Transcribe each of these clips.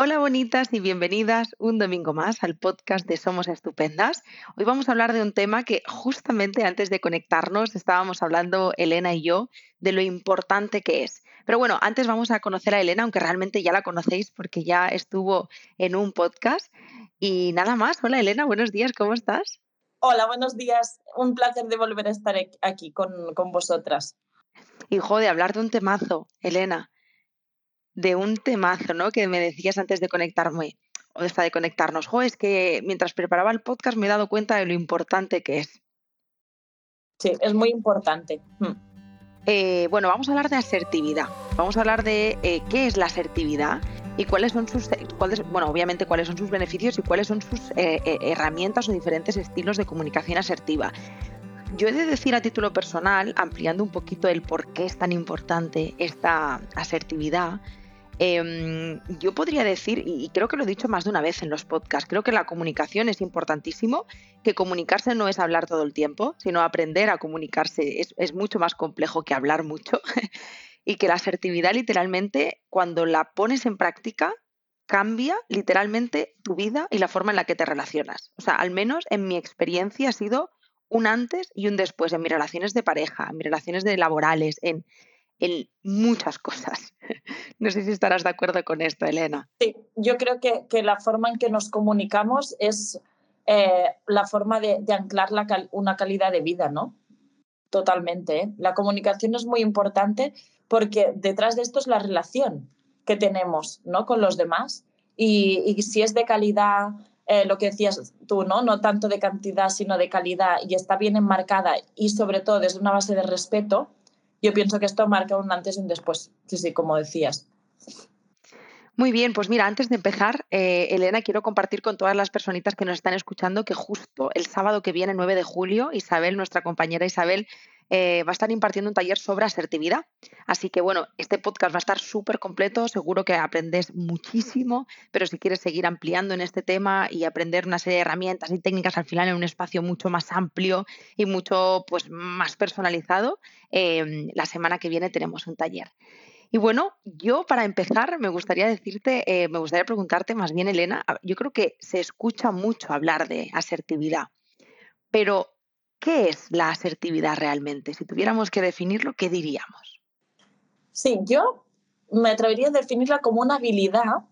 Hola bonitas y bienvenidas un domingo más al podcast de Somos Estupendas. Hoy vamos a hablar de un tema que justamente antes de conectarnos estábamos hablando Elena y yo de lo importante que es. Pero bueno, antes vamos a conocer a Elena, aunque realmente ya la conocéis porque ya estuvo en un podcast. Y nada más, hola Elena, buenos días, ¿cómo estás? Hola, buenos días. Un placer de volver a estar aquí con, con vosotras. Hijo, de hablar de un temazo, Elena de un temazo, ¿no? Que me decías antes de conectarme, o de, de conectarnos. Jo, es que mientras preparaba el podcast me he dado cuenta de lo importante que es. Sí, es muy importante. Hmm. Eh, bueno, vamos a hablar de asertividad. Vamos a hablar de eh, qué es la asertividad y cuáles son sus, cuáles, bueno, obviamente cuáles son sus beneficios y cuáles son sus eh, herramientas o diferentes estilos de comunicación asertiva. Yo he de decir a título personal, ampliando un poquito el por qué es tan importante esta asertividad, Em, yo podría decir, y creo que lo he dicho más de una vez en los podcasts, creo que la comunicación es importantísimo, que comunicarse no es hablar todo el tiempo, sino aprender a comunicarse es, mucho más complejo que hablar mucho, y que la asertividad literalmente, cuando la pones en práctica, cambia literalmente tu vida y la forma en la que te relacionas. O sea, al menos en mi experiencia ha sido un antes y un después en mis relaciones de pareja, en mis relaciones de laborales, en, en muchas cosas. No sé si estarás de acuerdo con esto, Elena. Sí, yo creo que, la forma en que nos comunicamos es eh, la forma de, anclar una calidad de vida, ¿no? Totalmente. ¿eh? La comunicación es muy importante porque detrás de esto es la relación que tenemos ¿no? con los demás y, si es de calidad, eh, lo que decías tú, ¿no? no tanto de cantidad, sino de calidad y está bien enmarcada y sobre todo desde una base de respeto, yo pienso que esto marca un antes y un después, sí, sí, como decías. Muy bien, pues mira, antes de empezar, eh, Elena, quiero compartir con todas las personitas que nos están escuchando que justo el sábado que viene, 9 de julio, Isabel, nuestra compañera Isabel, eh, va a estar impartiendo un taller sobre asertividad. Así que bueno, este podcast va a estar súper completo, seguro que aprendes muchísimo, pero si quieres seguir ampliando en este tema y aprender una serie de herramientas y técnicas al final en un espacio mucho más amplio y mucho pues, más personalizado, eh, la semana que viene tenemos un taller. Y bueno, yo para empezar me gustaría decirte, eh, me gustaría preguntarte más bien, Elena, yo creo que se escucha mucho hablar de asertividad, pero ¿qué es la asertividad realmente? Si tuviéramos que definirlo, ¿qué diríamos? Sí, yo me atrevería a definirla como una habilidad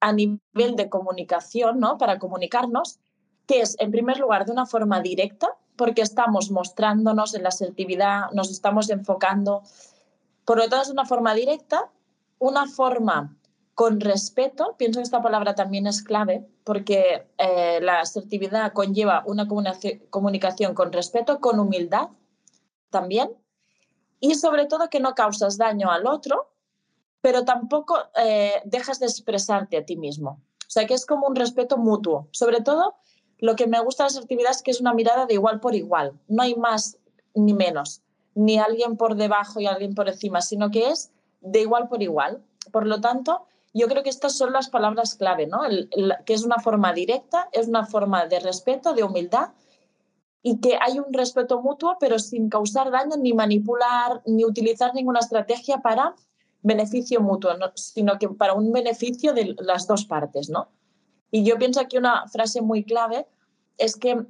a nivel de comunicación, ¿no? Para comunicarnos, que es, en primer lugar, de una forma directa, porque estamos mostrándonos en la asertividad, nos estamos enfocando por lo tanto, es una forma directa, una forma con respeto. Pienso que esta palabra también es clave porque eh, la asertividad conlleva una comunicación con respeto, con humildad también. Y sobre todo que no causas daño al otro, pero tampoco eh, dejas de expresarte a ti mismo. O sea, que es como un respeto mutuo. Sobre todo, lo que me gusta de la asertividad es que es una mirada de igual por igual. No hay más ni menos ni alguien por debajo y alguien por encima, sino que es de igual por igual. Por lo tanto, yo creo que estas son las palabras clave, ¿no? que es una forma directa, es una forma de respeto, de humildad y que hay un respeto mutuo, pero sin causar daño, ni manipular, ni utilizar ninguna estrategia para beneficio mutuo, sino que para un beneficio de las dos partes, ¿no? Y yo pienso aquí una frase muy clave es que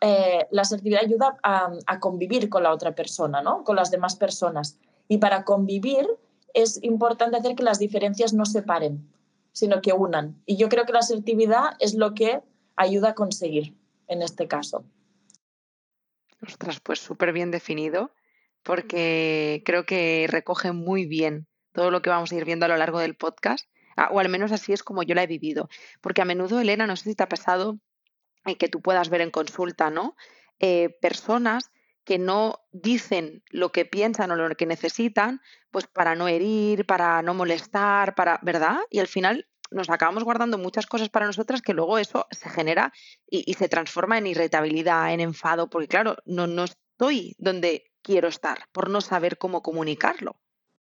eh, la asertividad ayuda a, convivir con la otra persona, ¿no? con las demás personas. Y para convivir es importante hacer que las diferencias no separen, sino que unan. Y yo creo que la asertividad es lo que ayuda a conseguir en este caso. Ostras, pues súper bien definido, porque creo que recoge muy bien todo lo que vamos a ir viendo a lo largo del podcast, ah, o al menos así es como yo la he vivido. Porque a menudo, Elena, no sé si te ha pasado que tú puedas ver en consulta, ¿no? Eh, personas que no dicen lo que piensan o lo que necesitan, pues para no herir, para no molestar, para, ¿verdad? Y al final nos acabamos guardando muchas cosas para nosotras que luego eso se genera y, se transforma en irritabilidad, en enfado, porque claro, no, no estoy donde quiero estar por no saber cómo comunicarlo.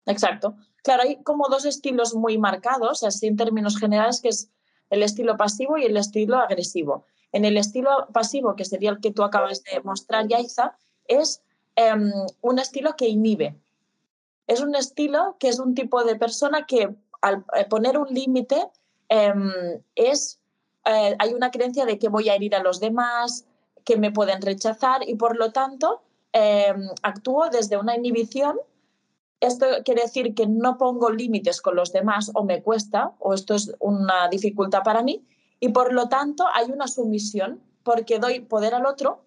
Exacto. Claro, hay como dos estilos muy marcados, así en términos generales, que es el estilo pasivo y el estilo agresivo. En el estilo pasivo, que sería el que tú acabas de mostrar, Yaiza, es em, un estilo que inhibe. Es un estilo que es un tipo de persona que al eh, poner un límite em, es, eh, hay una creencia de que voy a herir a los demás, que me pueden rechazar y por lo tanto em, actúo desde una inhibición. Esto quiere decir que no pongo límites con los demás o me cuesta o esto es una dificultad para mí y por lo tanto hay una sumisión porque doy poder al otro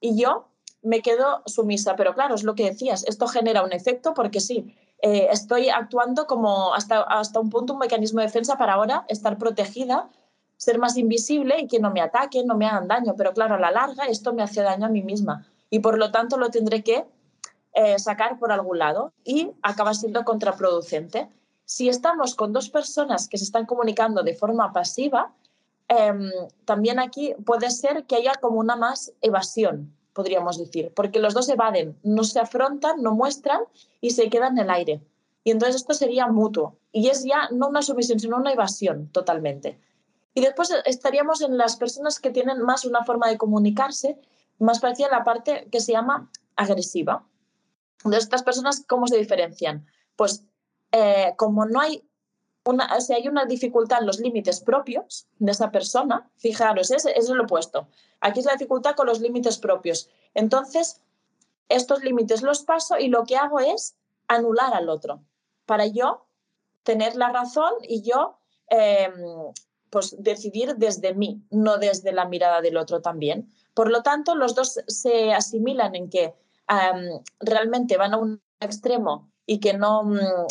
y yo me quedo sumisa. Pero claro, es lo que decías, esto genera un efecto porque sí, eh, estoy actuando como hasta, hasta un punto un mecanismo de defensa para ahora estar protegida, ser más invisible y que no me ataquen, no me hagan daño. Pero claro, a la larga esto me hace daño a mí misma y por lo tanto lo tendré que eh, sacar por algún lado y acaba siendo contraproducente. Si estamos con dos personas que se están comunicando de forma pasiva, em, también aquí puede ser que haya como una más evasión podríamos decir, porque los dos evaden, no se afrontan, no muestran y se quedan en el aire. Y entonces esto sería mutuo. Y es ya no una sumisión, sino una evasión totalmente. Y después estaríamos en las personas que tienen más una forma de comunicarse, más parecida a la parte que se llama agresiva. Entonces, estas personas, ¿cómo se diferencian? Pues eh, como no hay si hay una dificultad en los límites propios de esa persona, fijaros, es, es el opuesto. Aquí es la dificultad con los límites propios. Entonces, estos límites los paso y lo que hago es anular al otro para yo tener la razón y yo em, pues decidir desde mí, no desde la mirada del otro también. Por lo tanto, los dos se asimilan en que realmente van a un extremo y que no,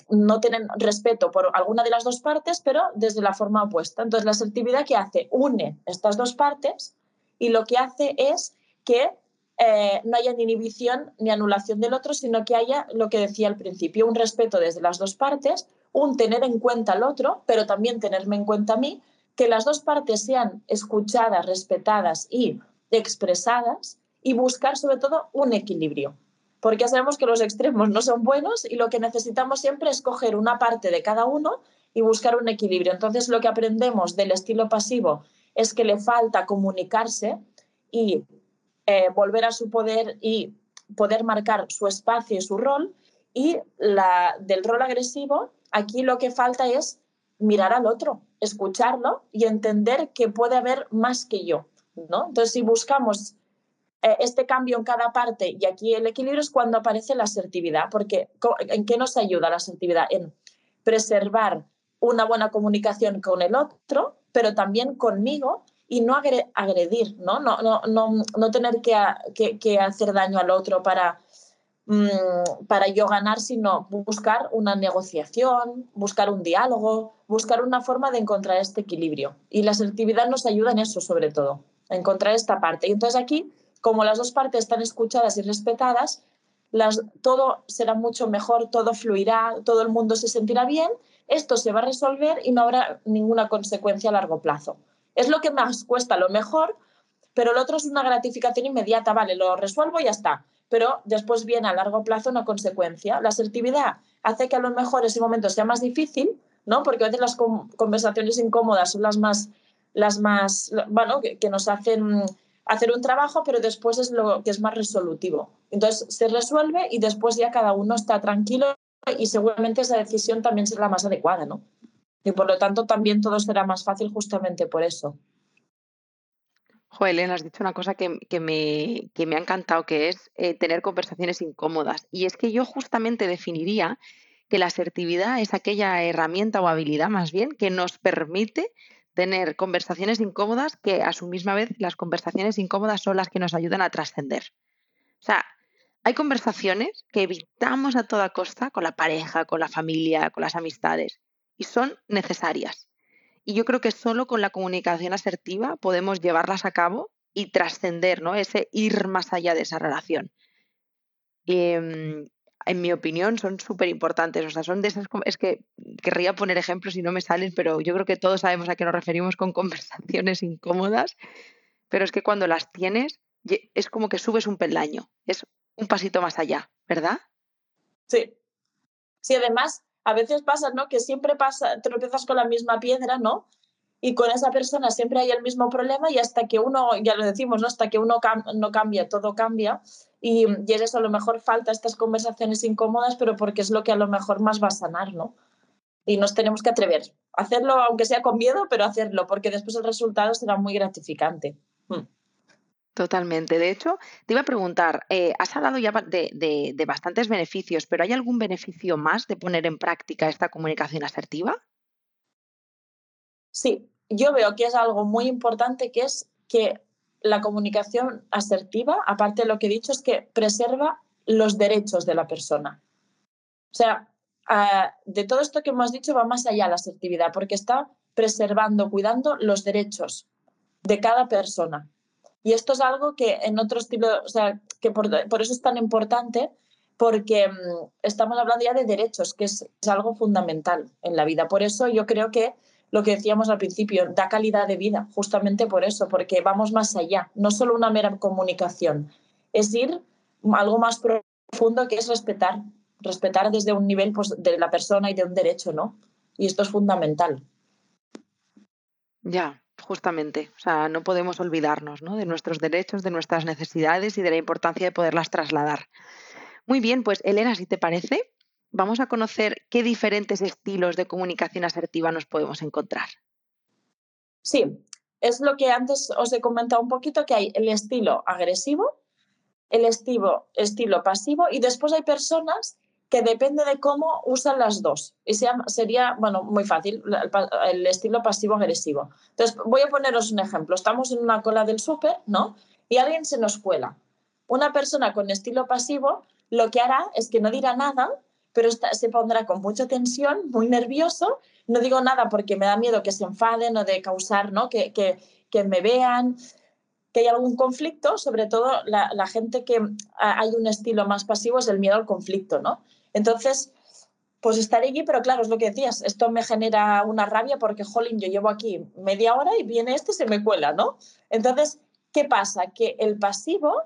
no tienen respeto por alguna de las dos partes, pero desde la forma opuesta. Entonces, la asertividad que hace une estas dos partes y lo que hace es que eh, no haya ni inhibición ni anulación del otro, sino que haya lo que decía al principio, un respeto desde las dos partes, un tener en cuenta al otro, pero también tenerme en cuenta a mí, que las dos partes sean escuchadas, respetadas y expresadas y buscar sobre todo un equilibrio. Porque ya sabemos que los extremos no son buenos y lo que necesitamos siempre es coger una parte de cada uno y buscar un equilibrio. Entonces, lo que aprendemos del estilo pasivo es que le falta comunicarse y eh, volver a su poder y poder marcar su espacio y su rol. Y la, del rol agresivo, aquí lo que falta es mirar al otro, escucharlo y entender que puede haber más que yo. ¿no? Entonces, si buscamos eh, este cambio en cada parte y aquí el equilibrio es cuando aparece la asertividad, porque ¿en qué nos ayuda la asertividad? En preservar una buena comunicación con el otro, pero también conmigo y no agredir, ¿no? No, no, no, no tener que, que, hacer daño al otro para, mm, para yo ganar, sino buscar una negociación, buscar un diálogo, buscar una forma de encontrar este equilibrio. Y la asertividad nos ayuda en eso, sobre todo, a encontrar esta parte. Y entonces aquí, como las dos partes están escuchadas y respetadas, todo será mucho mejor, todo fluirá, todo el mundo se sentirá bien esto se va a resolver y no habrá ninguna consecuencia a largo plazo. Es lo que más cuesta, lo mejor, pero lo otro es una gratificación inmediata, vale, lo resuelvo y ya está. Pero después viene a largo plazo una consecuencia. La asertividad hace que a lo mejor ese momento sea más difícil, ¿no? Porque a veces las conversaciones incómodas son las más, las más, bueno, que nos hacen hacer un trabajo, pero después es lo que es más resolutivo. Entonces se resuelve y después ya cada uno está tranquilo y seguramente esa decisión también será más adecuada, ¿no? Y por lo tanto también todo será más fácil justamente por eso. Joel, has dicho una cosa que, me, me, ha encantado, que es eh, tener conversaciones incómodas. Y es que yo justamente definiría que la asertividad es aquella herramienta o habilidad más bien que nos permite tener conversaciones incómodas que a su misma vez las conversaciones incómodas son las que nos ayudan a trascender. O sea, hay conversaciones que evitamos a toda costa con la pareja, con la familia, con las amistades y son necesarias. Y yo creo que solo con la comunicación asertiva podemos llevarlas a cabo y trascender, ¿no? Ese ir más allá de esa relación. Em, en mi opinión, son súper importantes. O sea, son de esas. Es que querría poner ejemplos y no me salen, pero yo creo que todos sabemos a qué nos referimos con conversaciones incómodas. Pero es que cuando las tienes, es como que subes un peldaño. Es un pasito más allá, ¿verdad? Sí. Sí, además, a veces pasa, ¿no? Que siempre pasa, tropiezas con la misma piedra, ¿no? Y con esa persona siempre hay el mismo problema y hasta que uno, ya lo decimos, ¿no? Hasta que uno no cambia, todo cambia. Y, y es eso, a lo mejor falta estas conversaciones incómodas, pero porque es lo que a lo mejor más va a sanar, ¿no? Y nos tenemos que atrever. Hacerlo, aunque sea con miedo, pero hacerlo, porque después el resultado será muy gratificante. Hmm. Totalmente. De hecho, te iba a preguntar, eh, has hablado ya de, de, bastantes beneficios, pero ¿hay algún beneficio más de poner en práctica esta comunicación asertiva? Sí, yo veo que es algo muy importante, que es que la comunicación asertiva, aparte de lo que he dicho, es que preserva los derechos de la persona. O sea, de todo esto que hemos dicho va más allá la asertividad, porque está preservando, cuidando los derechos de cada persona. Y esto es algo que en otro estilo, o sea, que por, eso es tan importante, porque mm, estamos hablando ya de derechos, que es, algo fundamental en la vida. Por eso yo creo que lo que decíamos al principio, da calidad de vida, justamente por eso, porque vamos más allá, no solo una mera comunicación, es ir algo más profundo que es respetar, respetar desde un nivel pues, de la persona y de un derecho, ¿no? Y esto es fundamental. Ya, justamente. O sea, no podemos olvidarnos de nuestros derechos, de nuestras necesidades y de la importancia de poderlas trasladar. Muy bien, pues Elena, si te parece, vamos a conocer qué diferentes estilos de comunicación asertiva nos podemos encontrar. Sí, es lo que antes os he comentado un poquito, que hay el estilo agresivo, el estilo, estilo pasivo y después hay personas que depende de cómo usan las dos. Y sería, bueno, muy fácil, el, estilo pasivo-agresivo. Entonces, voy a poneros un ejemplo. Estamos en una cola del súper, ¿no? Y alguien se nos cuela. Una persona con estilo pasivo lo que hará es que no dirá nada, pero se pondrá con mucha tensión, muy nervioso. No digo nada porque me da miedo que se enfaden o de causar, ¿no? Que, que, que me vean que hay algún conflicto, sobre todo la, la, gente que hay un estilo más pasivo es el miedo al conflicto, ¿no? Entonces, pues estaré allí, pero claro, es lo que decías, esto me genera una rabia porque, jolín, yo llevo aquí media hora y viene este y se me cuela, ¿no? Entonces, ¿qué pasa? Que el pasivo,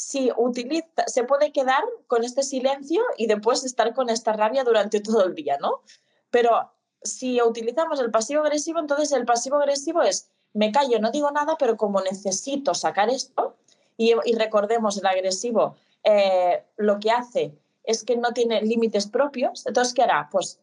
si utiliza, se puede quedar con este silencio y después estar con esta rabia durante todo el día, ¿no? Pero si utilizamos el pasivo agresivo, entonces el pasivo agresivo es, me callo, no digo nada, pero como necesito sacar esto, y, recordemos, el agresivo eh, lo que hace es que no tiene límites propios, entonces, ¿qué hará? Pues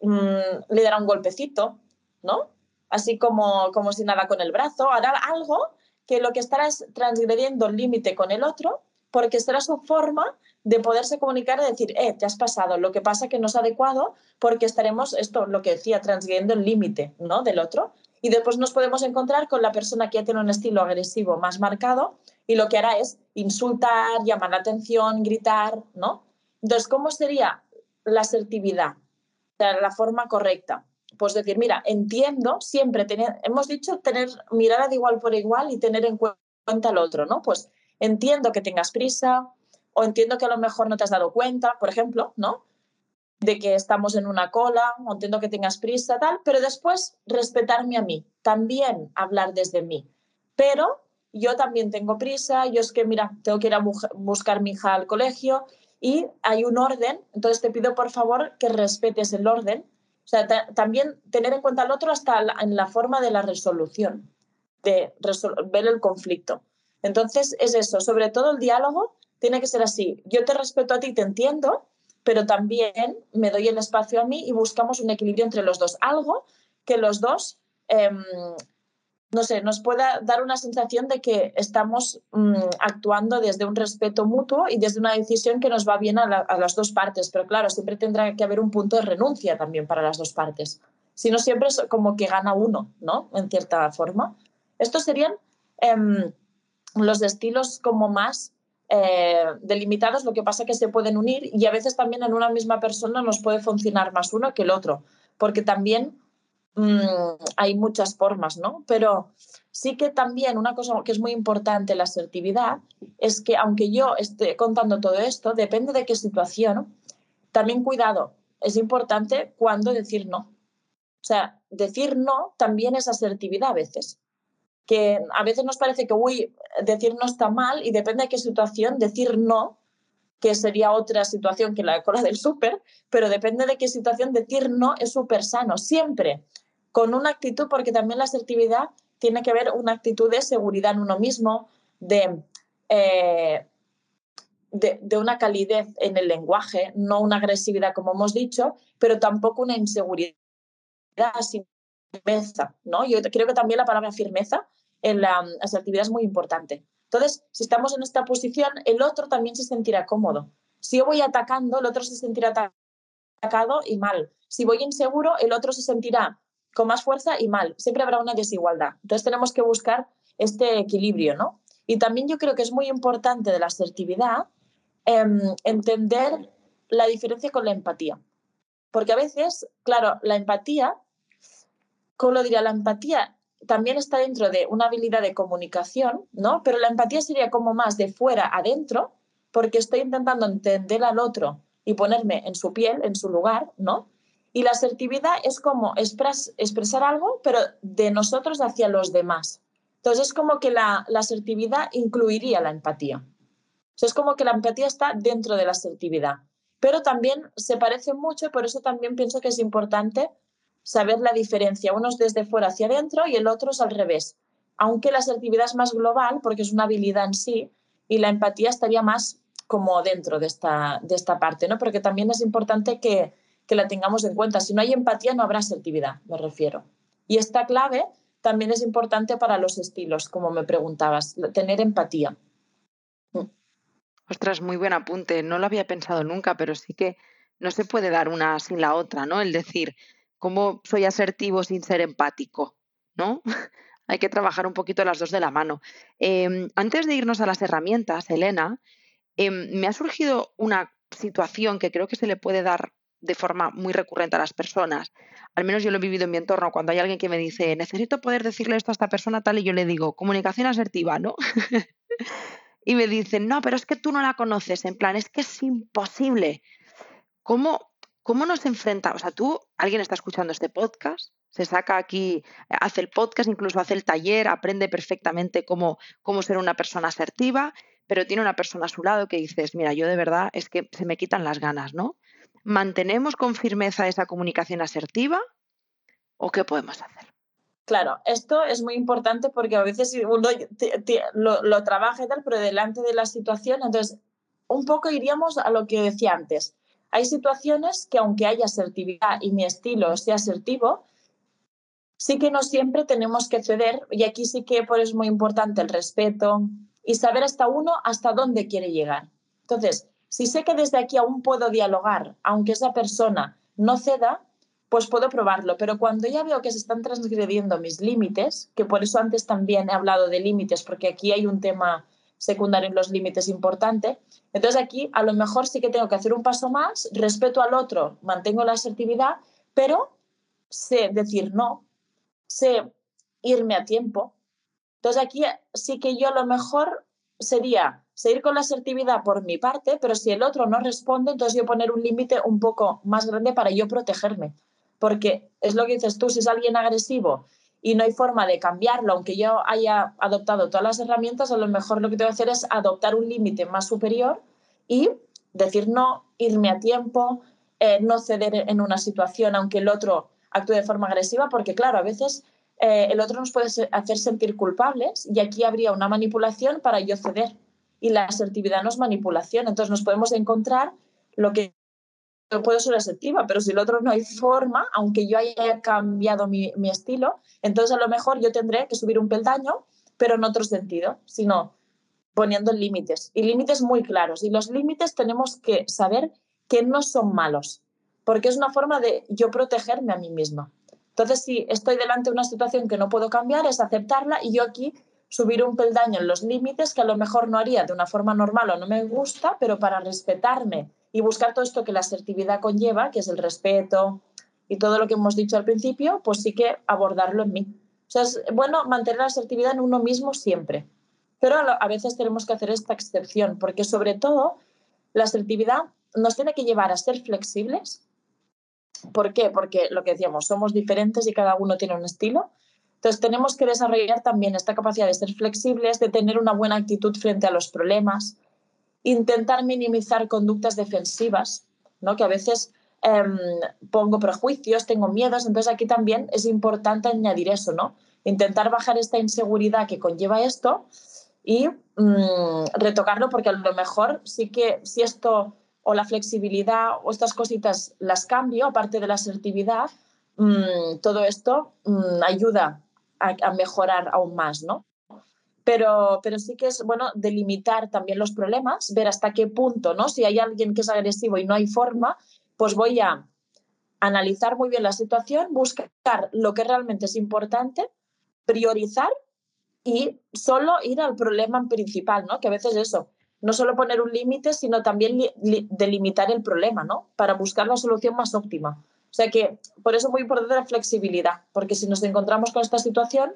mm, le dará un golpecito, ¿no? Así como, como si nada con el brazo, hará algo que lo que estará es transgrediendo el límite con el otro, porque será su forma de poderse comunicar y decir, eh, te has pasado, lo que pasa que no es adecuado porque estaremos, esto, lo que decía, transgrediendo el límite, ¿no? Del otro. Y después nos podemos encontrar con la persona que ya tiene un estilo agresivo más marcado y lo que hará es insultar, llamar la atención, gritar, ¿no? Entonces, ¿cómo sería la asertividad? la forma correcta. Pues decir, mira, entiendo siempre, tener, hemos dicho tener mirada de igual por igual y tener en cuenta al otro, ¿no? Pues entiendo que tengas prisa o entiendo que a lo mejor no te has dado cuenta, por ejemplo, ¿no? De que estamos en una cola, o entiendo que tengas prisa, tal, pero después respetarme a mí, también hablar desde mí. Pero yo también tengo prisa, yo es que, mira, tengo que ir a buscar mi hija al colegio y hay un orden, entonces te pido por favor que respetes el orden. O sea, también tener en cuenta al otro hasta en la forma de la resolución, de resolver el conflicto. Entonces es eso, sobre todo el diálogo tiene que ser así. Yo te respeto a ti, te entiendo, pero también me doy el espacio a mí y buscamos un equilibrio entre los dos. Algo que los dos em, no sé, nos pueda dar una sensación de que estamos mm, actuando desde un respeto mutuo y desde una decisión que nos va bien a, las dos partes. Pero claro, siempre tendrá que haber un punto de renuncia también para las dos partes. Si no, siempre es como que gana uno, ¿no? En cierta forma. Estos serían em, los estilos como más eh, delimitados, lo que pasa que se pueden unir y a veces también en una misma persona nos puede funcionar más uno que el otro, porque también Mm, hay muchas formas, ¿no? Pero sí que también una cosa que es muy importante la asertividad es que aunque yo esté contando todo esto, depende de qué situación, también cuidado, es importante cuándo decir no. O sea, decir no también es asertividad a veces. Que a veces nos parece que, uy, decir no está mal y depende de qué situación, decir no, que sería otra situación que la cola del súper, pero depende de qué situación, decir no es súper sano. Siempre con una actitud, porque también la asertividad tiene que ver una actitud de seguridad en uno mismo, de, eh, de, de, una calidez en el lenguaje, no una agresividad como hemos dicho, pero tampoco una inseguridad sin firmeza, ¿no? Yo creo que también la palabra firmeza en la asertividad es muy importante. Entonces, si estamos en esta posición, el otro también se sentirá cómodo. Si yo voy atacando, el otro se sentirá atacado y mal. Si voy inseguro, el otro se sentirá con más fuerza y mal. Siempre habrá una desigualdad. Entonces, tenemos que buscar este equilibrio, ¿no? Y también yo creo que es muy importante de la asertividad em, entender la diferencia con la empatía. Porque a veces, claro, la empatía, ¿cómo lo diría? La empatía también está dentro de una habilidad de comunicación, ¿no? Pero la empatía sería como más de fuera adentro, porque estoy intentando entender al otro y ponerme en su piel, en su lugar, ¿no? Y la asertividad es como expresar algo, pero de nosotros hacia los demás. Entonces es como que la, asertividad incluiría la empatía. es como que la empatía está dentro de la asertividad. Pero también se parece mucho por eso también pienso que es importante saber la diferencia. Uno es desde fuera hacia adentro y el otro es al revés. Aunque la asertividad es más global porque es una habilidad en sí y la empatía estaría más como dentro de esta, de esta parte, ¿no? Porque también es importante que, que la tengamos en cuenta. Si no hay empatía, no habrá asertividad, me refiero. Y esta clave también es importante para los estilos, como me preguntabas, tener empatía. Ostras, muy buen apunte. No lo había pensado nunca, pero sí que no se puede dar una sin la otra, ¿no? El decir, ¿Cómo soy asertivo sin ser empático? ¿No? Hay que trabajar un poquito las dos de la mano. Em, antes de irnos a las herramientas, Elena, em, me ha surgido una situación que creo que se le puede dar de forma muy recurrente a las personas. Al menos yo lo he vivido en mi entorno. Cuando hay alguien que me dice, necesito poder decirle esto a esta persona tal, y yo le digo, comunicación asertiva, ¿no? y me dicen, no, pero es que tú no la conoces. En plan, es que es imposible. ¿Cómo, ¿Cómo nos enfrentamos? O sea, tú, alguien está escuchando este podcast, se saca aquí, hace el podcast, incluso hace el taller, aprende perfectamente cómo, cómo ser una persona asertiva, pero tiene una persona a su lado que dices, mira, yo de verdad es que se me quitan las ganas, ¿no? ¿Mantenemos con firmeza esa comunicación asertiva o qué podemos hacer? Claro, esto es muy importante porque a veces uno lo, lo trabaja y tal, pero delante de la situación, entonces un poco iríamos a lo que decía antes hay situaciones que aunque haya asertividad y mi estilo sea asertivo, sí que no siempre tenemos que ceder y aquí sí que por es muy importante el respeto y saber hasta uno hasta dónde quiere llegar. Entonces, si sé que desde aquí aún puedo dialogar, aunque esa persona no ceda, pues puedo probarlo. Pero cuando ya veo que se están transgrediendo mis límites, que por eso antes también he hablado de límites, porque aquí hay un tema secundario en los límites importante. Entonces aquí a lo mejor sí que tengo que hacer un paso más, respeto al otro, mantengo la asertividad, pero sé decir no, sé irme a tiempo. Entonces aquí sí que yo a lo mejor sería seguir con la asertividad por mi parte, pero si el otro no responde, entonces yo poner un límite un poco más grande para yo protegerme. Porque es lo que dices tú, si es alguien agresivo y no hay forma de cambiarlo, aunque yo haya adoptado todas las herramientas, a lo mejor lo que tengo que hacer es adoptar un límite más superior y decir no, irme a tiempo, eh, no ceder en una situación aunque el otro actúe de forma agresiva, porque claro, a veces eh, el otro nos puede hacer sentir culpables y aquí habría una manipulación para yo ceder. Y la asertividad no es manipulación, entonces nos podemos encontrar lo que puedo ser asertiva, pero si el otro no hay forma, aunque yo haya cambiado mi, mi, estilo, entonces a lo mejor yo tendré que subir un peldaño, pero en otro sentido, sino poniendo límites y límites muy claros. Y los límites tenemos que saber que no son malos, porque es una forma de yo protegerme a mí misma. Entonces, si estoy delante de una situación que no puedo cambiar, es aceptarla y yo aquí subir un peldaño en los límites que a lo mejor no haría de una forma normal o no me gusta, pero para respetarme y buscar todo esto que la asertividad conlleva, que es el respeto y todo lo que hemos dicho al principio, pues sí que abordarlo en mí. O sea, es bueno mantener la asertividad en uno mismo siempre. Pero a veces tenemos que hacer esta excepción, porque sobre todo la asertividad nos tiene que llevar a ser flexibles. ¿Por qué? Porque lo que decíamos, somos diferentes y cada uno tiene un estilo. Entonces tenemos que desarrollar también esta capacidad de ser flexibles, de tener una buena actitud frente a los problemas, intentar minimizar conductas defensivas, ¿no? que a veces em, pongo prejuicios, tengo miedos, entonces aquí también es importante añadir eso, ¿no? intentar bajar esta inseguridad que conlleva esto y mm, retocarlo porque a lo mejor sí que si esto o la flexibilidad o estas cositas las cambio, aparte de la asertividad, mm, todo esto mm, ayuda a, a, mejorar aún más, ¿no? Pero, pero sí que es bueno delimitar también los problemas, ver hasta qué punto, ¿no? Si hay alguien que es agresivo y no hay forma, pues voy a analizar muy bien la situación, buscar lo que realmente es importante, priorizar y solo ir al problema principal, ¿no? Que a veces eso, no solo poner un límite, sino también delimitar el problema, ¿no? Para buscar la solución más óptima. O sea que por eso es muy importante la flexibilidad, porque si nos encontramos con esta situación,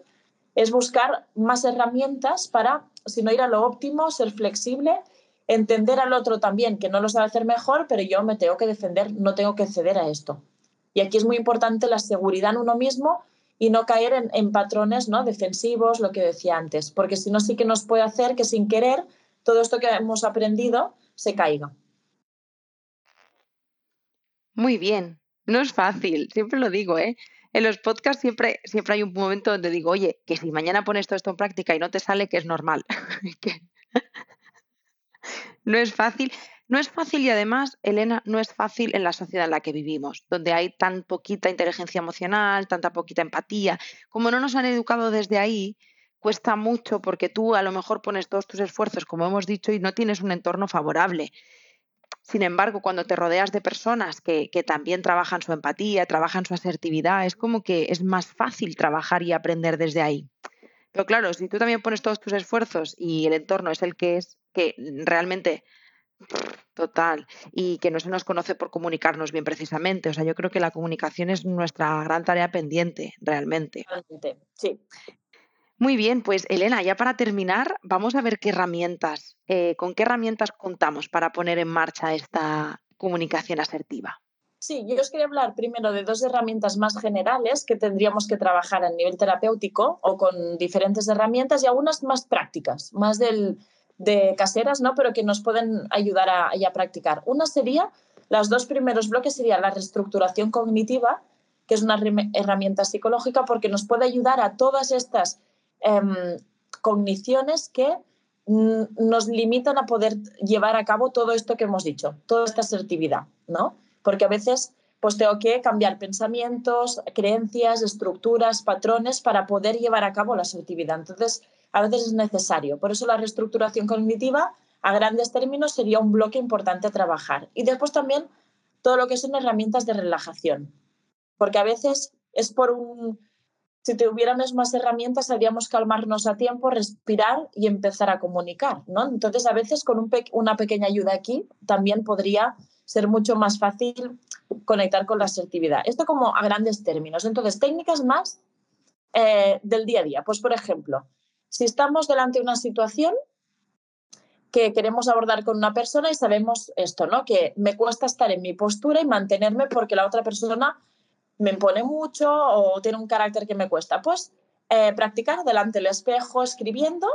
es buscar más herramientas para, si no ir a lo óptimo, ser flexible, entender al otro también que no lo sabe hacer mejor, pero yo me tengo que defender, no tengo que ceder a esto. Y aquí es muy importante la seguridad en uno mismo y no caer en, patrones ¿no? defensivos, lo que decía antes, porque si no sí que nos puede hacer que sin querer todo esto que hemos aprendido se caiga. Muy bien, no es fácil, siempre lo digo, ¿eh? En los podcasts siempre, siempre hay un momento donde digo, oye, que si mañana pones todo esto en práctica y no te sale, que es normal. no es fácil. No es fácil y además, Elena, no es fácil en la sociedad en la que vivimos, donde hay tan poquita inteligencia emocional, tanta poquita empatía. Como no nos han educado desde ahí, cuesta mucho porque tú a lo mejor pones todos tus esfuerzos, como hemos dicho, y no tienes un entorno favorable. Sin embargo, cuando te rodeas de personas que, también trabajan su empatía, trabajan su asertividad, es como que es más fácil trabajar y aprender desde ahí. Pero claro, si tú también pones todos tus esfuerzos y el entorno es el que es, que realmente total, y que no se nos conoce por comunicarnos bien precisamente. O sea, yo creo que la comunicación es nuestra gran tarea pendiente, realmente. Sí. Muy bien, pues Elena, ya para terminar, vamos a ver qué herramientas, eh, con qué herramientas contamos para poner en marcha esta comunicación asertiva. Sí, yo os quería hablar primero de dos herramientas más generales que tendríamos que trabajar a nivel terapéutico o con diferentes herramientas y algunas más prácticas, más del, de caseras, ¿no? pero que nos pueden ayudar a, a practicar. Una sería, los dos primeros bloques sería la reestructuración cognitiva, que es una herramienta psicológica porque nos puede ayudar a todas estas Em, cogniciones que nos limitan a poder llevar a cabo todo esto que hemos dicho, toda esta asertividad, ¿no? Porque a veces pues tengo que cambiar pensamientos, creencias, estructuras, patrones para poder llevar a cabo la asertividad. Entonces, a veces es necesario. Por eso la reestructuración cognitiva, a grandes términos, sería un bloque importante a trabajar. Y después también todo lo que son herramientas de relajación. Porque a veces es por un, si tuviéramos más herramientas, sabríamos calmarnos a tiempo, respirar y empezar a comunicar, ¿no? Entonces, a veces con una pequeña ayuda aquí también podría ser mucho más fácil conectar con la asertividad. Esto como a grandes términos. Entonces, técnicas más eh, del día a día. Pues, por ejemplo, si estamos delante de una situación que queremos abordar con una persona y sabemos esto, ¿no? Que me cuesta estar en mi postura y mantenerme porque la otra persona me impone mucho o tiene un carácter que me cuesta. Pues eh, practicar delante del espejo, escribiendo,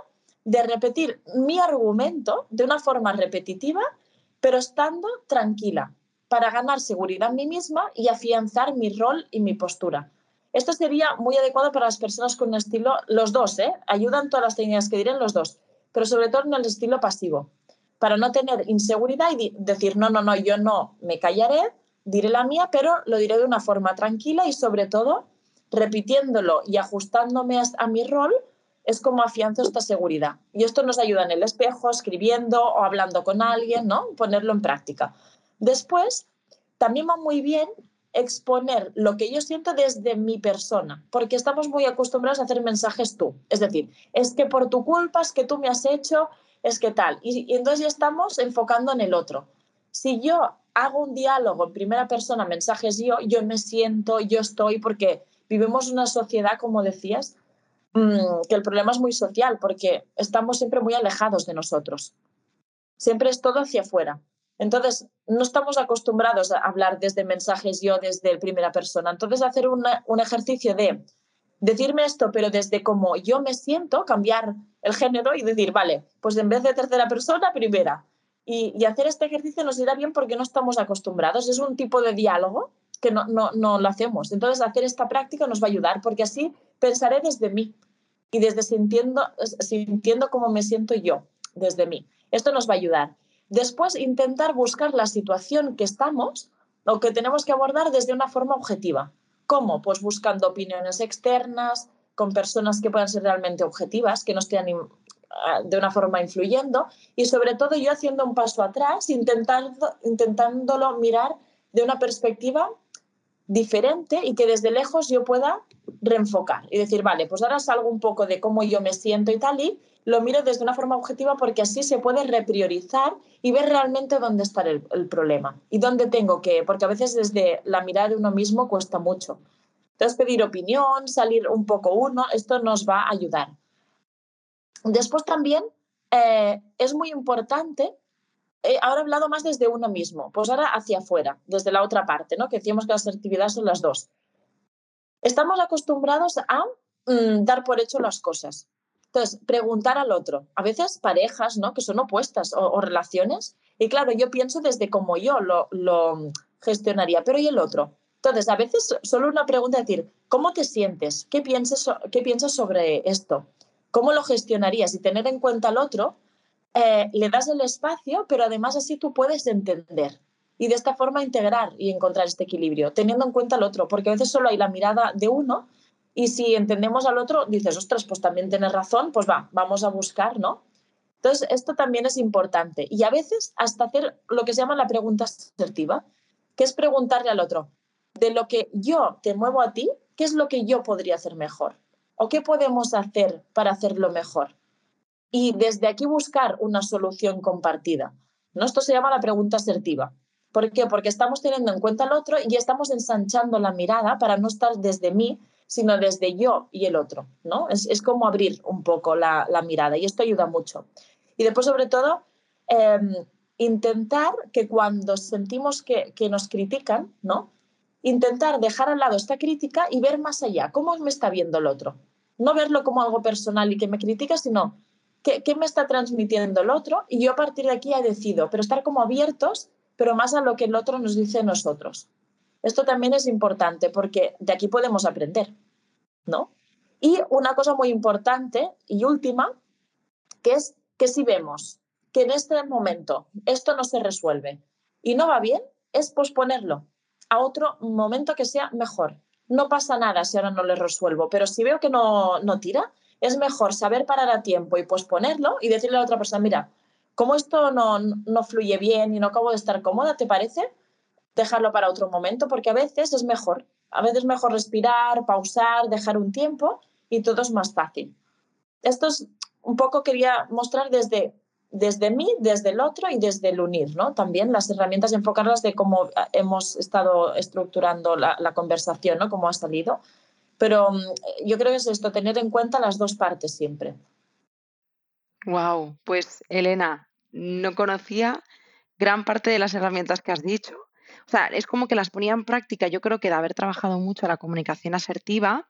de repetir mi argumento de una forma repetitiva, pero estando tranquila, para ganar seguridad en mí misma y afianzar mi rol y mi postura. Esto sería muy adecuado para las personas con un estilo, los dos, ¿eh? ayudan todas las técnicas que diré los dos, pero sobre todo en el estilo pasivo, para no tener inseguridad y decir, no, no, no, yo no me callaré, diré la mía, pero lo diré de una forma tranquila y sobre todo repitiéndolo y ajustándome a, mi rol es como afianzo esta seguridad. Y esto nos ayuda en el espejo, escribiendo o hablando con alguien, ¿no? Ponerlo en práctica. Después, también va muy bien exponer lo que yo siento desde mi persona, porque estamos muy acostumbrados a hacer mensajes tú. Es decir, es que por tu culpa, es que tú me has hecho, es que tal. Y, y entonces ya estamos enfocando en el otro. Si yo hago un diálogo en primera persona, mensajes yo, yo me siento, yo estoy, porque vivimos una sociedad, como decías, mm, que el problema es muy social, porque estamos siempre muy alejados de nosotros. Siempre es todo hacia afuera. Entonces, no estamos acostumbrados a hablar desde mensajes yo, desde primera persona. Entonces, hacer un ejercicio de decirme esto, pero desde cómo yo me siento, cambiar el género y decir, vale, pues en vez de tercera persona, primera. Y, hacer este ejercicio nos irá bien porque no estamos acostumbrados. Es un tipo de diálogo que no, no, no lo hacemos. Entonces, hacer esta práctica nos va a ayudar porque así pensaré desde mí. y desde sintiendo, sintiendo cómo me siento yo, desde mí. Esto nos va a ayudar. Después, intentar buscar la situación que estamos o que tenemos que abordar desde una forma objetiva. ¿Cómo? Pues buscando opiniones externas, con personas que puedan ser realmente objetivas, que no estén de una forma influyendo y sobre todo yo haciendo un paso atrás, intentando, intentándolo mirar de una perspectiva diferente y que desde lejos yo pueda reenfocar y decir, vale, pues ahora salgo un poco de cómo yo me siento y tal y lo miro desde una forma objetiva porque así se puede repriorizar y ver realmente dónde está el, el problema y dónde tengo que, porque a veces desde la mirada de uno mismo cuesta mucho. Entonces, pedir opinión, salir un poco uno, esto nos va a ayudar. Después también eh, es muy importante eh, ahora he hablado más desde uno mismo, pues ahora hacia afuera, desde la otra parte, ¿no? Que decíamos que las actividades son las dos. Estamos acostumbrados a mm, dar por hecho las cosas. Entonces, preguntar al otro. A veces parejas, ¿no? Que son opuestas o, relaciones. Y claro, yo pienso desde cómo yo lo, gestionaría, pero ¿y el otro? Entonces, a veces solo una pregunta, decir, ¿cómo te sientes? ¿Qué piensas, qué piensas sobre esto? ¿Cómo lo gestionarías? Y tener en cuenta al otro eh, le das el espacio, pero además así tú puedes entender y de esta forma integrar y encontrar este equilibrio, teniendo en cuenta al otro, porque a veces solo hay la mirada de uno y si entendemos al otro, dices, ostras, pues también tienes razón, pues va, vamos a buscar, ¿no? Entonces, esto también es importante. Y a veces hasta hacer lo que se llama la pregunta asertiva, que es preguntarle al otro, de lo que yo te muevo a ti, ¿qué es lo que yo podría hacer mejor? ¿O qué podemos hacer para hacerlo mejor? y desde aquí buscar una solución compartida. ¿no? Esto se llama la pregunta asertiva. ¿Por qué? Porque estamos teniendo en cuenta al otro y estamos ensanchando la mirada para no estar desde mí, sino desde yo y el otro. ¿no? Es, como abrir un poco la, mirada y esto ayuda mucho. Y después, sobre todo, em, intentar que cuando sentimos que, que, nos critican, ¿no? Intentar dejar al lado esta crítica y ver más allá, cómo me está viendo el otro. No verlo como algo personal y que me critica, sino ¿Qué, me está transmitiendo el otro? Y yo a partir de aquí ya decido, pero estar como abiertos, pero más a lo que el otro nos dice a nosotros. Esto también es importante porque de aquí podemos aprender, ¿no? Y una cosa muy importante y última, que es que si vemos que en este momento esto no se resuelve y no va bien, es posponerlo a otro momento que sea mejor. No pasa nada si ahora no le resuelvo, pero si veo que no, no tira, es mejor saber parar a tiempo y posponerlo y decirle a la otra persona, mira, como esto no, no fluye bien y no acabo de estar cómoda, ¿te parece? Dejarlo para otro momento, porque a veces es mejor. A veces es mejor respirar, pausar, dejar un tiempo y todo es más fácil. Esto es un poco quería mostrar desde, desde mí, desde el otro y desde el unir, ¿no? También las herramientas, enfocarlas de cómo hemos estado estructurando la, la conversación, ¿no? Cómo ha salido pero mm, yo creo que es esto, tener en cuenta las dos partes siempre. Wow, pues Elena, no conocía gran parte de las herramientas que has dicho. O sea, es como que las ponía en práctica. Yo creo que de haber trabajado mucho la comunicación asertiva,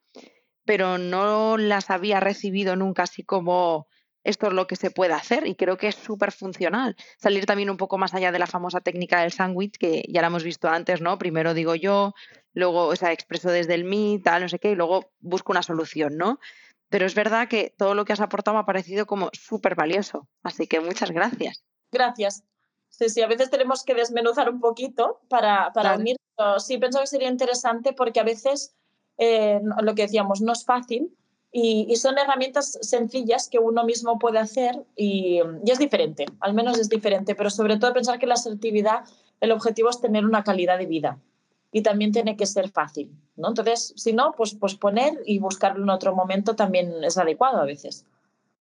pero no las había recibido nunca así como esto es lo que se puede hacer y creo que es súper funcional. Salir también un poco más allá de la famosa técnica del sándwich que ya la hemos visto antes, ¿no? Primero digo yo, luego, o sea, expreso desde el mí, tal, no sé qué, y luego busco una solución, ¿no? Pero es verdad que todo lo que has aportado me ha parecido como súper valioso. Así que muchas gracias. Gracias. Sí, sí, a veces tenemos que desmenuzar un poquito para, para unir. Sí, pienso que sería interesante porque a veces eh, lo que decíamos no es fácil y, son herramientas sencillas que uno mismo puede hacer y, es diferente, al menos es diferente, pero sobre todo pensar que la asertividad, el objetivo es tener una calidad de vida y también tiene que ser fácil, ¿no? Entonces, si no, pues poner y buscarlo en otro momento también es adecuado a veces.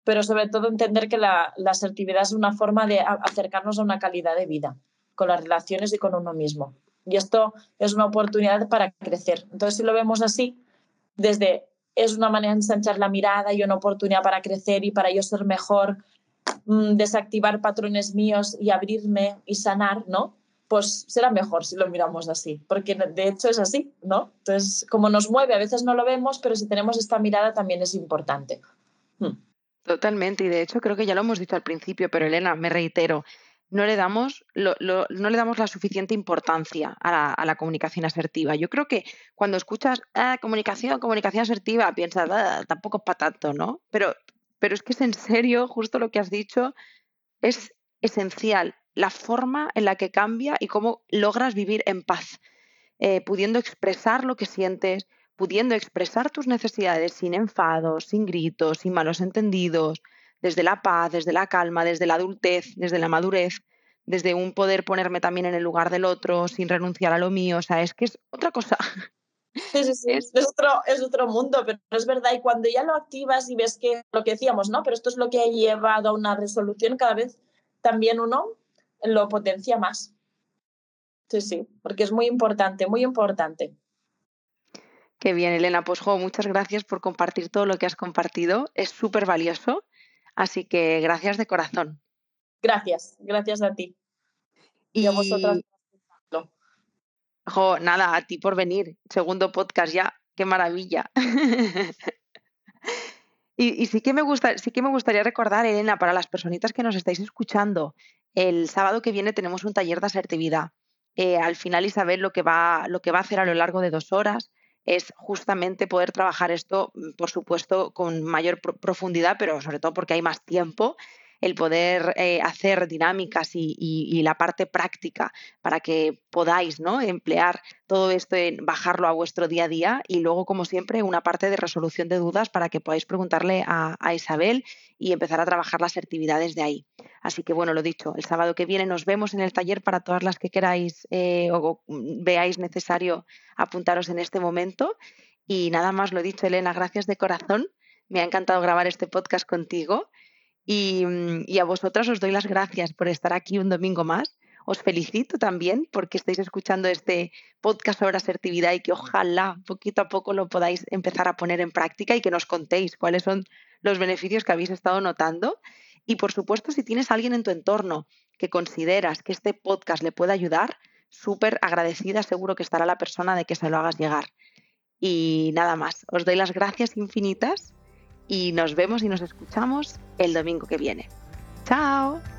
Pero sobre todo entender que la, la asertividad es una forma de acercarnos a una calidad de vida con las relaciones y con uno mismo. Y esto es una oportunidad para crecer. Entonces, si lo vemos así, desde es una manera de ensanchar la mirada y una oportunidad para crecer y para yo ser mejor, mm, desactivar patrones míos y abrirme y sanar, ¿no? Pues será mejor si lo miramos así, porque de hecho es así, ¿no? Entonces, como nos mueve, a veces no lo vemos, pero si tenemos esta mirada también es importante. Hmm. Totalmente, y de hecho creo que ya lo hemos dicho al principio, pero Elena, me reitero, no le damos, no le damos la suficiente importancia a la, comunicación asertiva. Yo creo que cuando escuchas ah, comunicación, comunicación asertiva, piensas, ah, tampoco es para tanto, ¿no? Pero, pero es que es en serio, justo lo que has dicho, es esencial la forma en la que cambia y cómo logras vivir en paz, eh, pudiendo expresar lo que sientes, pudiendo expresar tus necesidades sin enfados, sin gritos, sin malos entendidos, desde la paz, desde la calma, desde la adultez, desde la madurez, desde un poder ponerme también en el lugar del otro sin renunciar a lo mío. O sea, es que es otra cosa. Sí, sí, sí. Es, otro, es otro mundo, pero es verdad. Y cuando ya lo activas y ves que lo que decíamos, ¿no? Pero esto es lo que ha llevado a una resolución, cada vez también uno lo potencia más. Sí, sí, porque es muy importante, muy importante. Qué bien, Elena. Pues jo, muchas gracias por compartir todo lo que has compartido. Es súper valioso. Así que gracias de corazón. Gracias, gracias a ti. Y, a vosotras. Jo, nada, a ti por venir. Segundo podcast ya. Qué maravilla. y, sí, que me gusta, sí que me gustaría recordar, Elena, para las personitas que nos estáis escuchando, el sábado que viene tenemos un taller de asertividad. Eh, al final Isabel lo que, va, lo que va a hacer a lo largo de dos horas es justamente poder trabajar esto, mm, por supuesto, con mayor profundidad, pero sobre todo porque hay más tiempo el poder eh, hacer dinámicas y, la parte práctica para que podáis ¿no? emplear todo esto en bajarlo a vuestro día a día y luego, como siempre, una parte de resolución de dudas para que podáis preguntarle a, Isabel y empezar a trabajar las actividades de ahí. Así que, bueno, lo dicho, el sábado que viene nos vemos en el taller para todas las que queráis eh, o veáis necesario apuntaros en este momento. Y nada más, lo dicho, Elena, gracias de corazón. Me ha encantado grabar este podcast contigo Mm, y, a vosotras os doy las gracias por estar aquí un domingo más. Os felicito también porque estáis escuchando este podcast sobre asertividad y que ojalá poquito a poco lo podáis empezar a poner en práctica y que nos contéis cuáles son los beneficios que habéis estado notando. Y por supuesto, si tienes alguien en tu entorno que consideras que este podcast le puede ayudar, súper agradecida seguro que estará la persona de que se lo hagas llegar. Y nada más, os doy las gracias infinitas y nos vemos y nos escuchamos el domingo que viene. ¡Chao!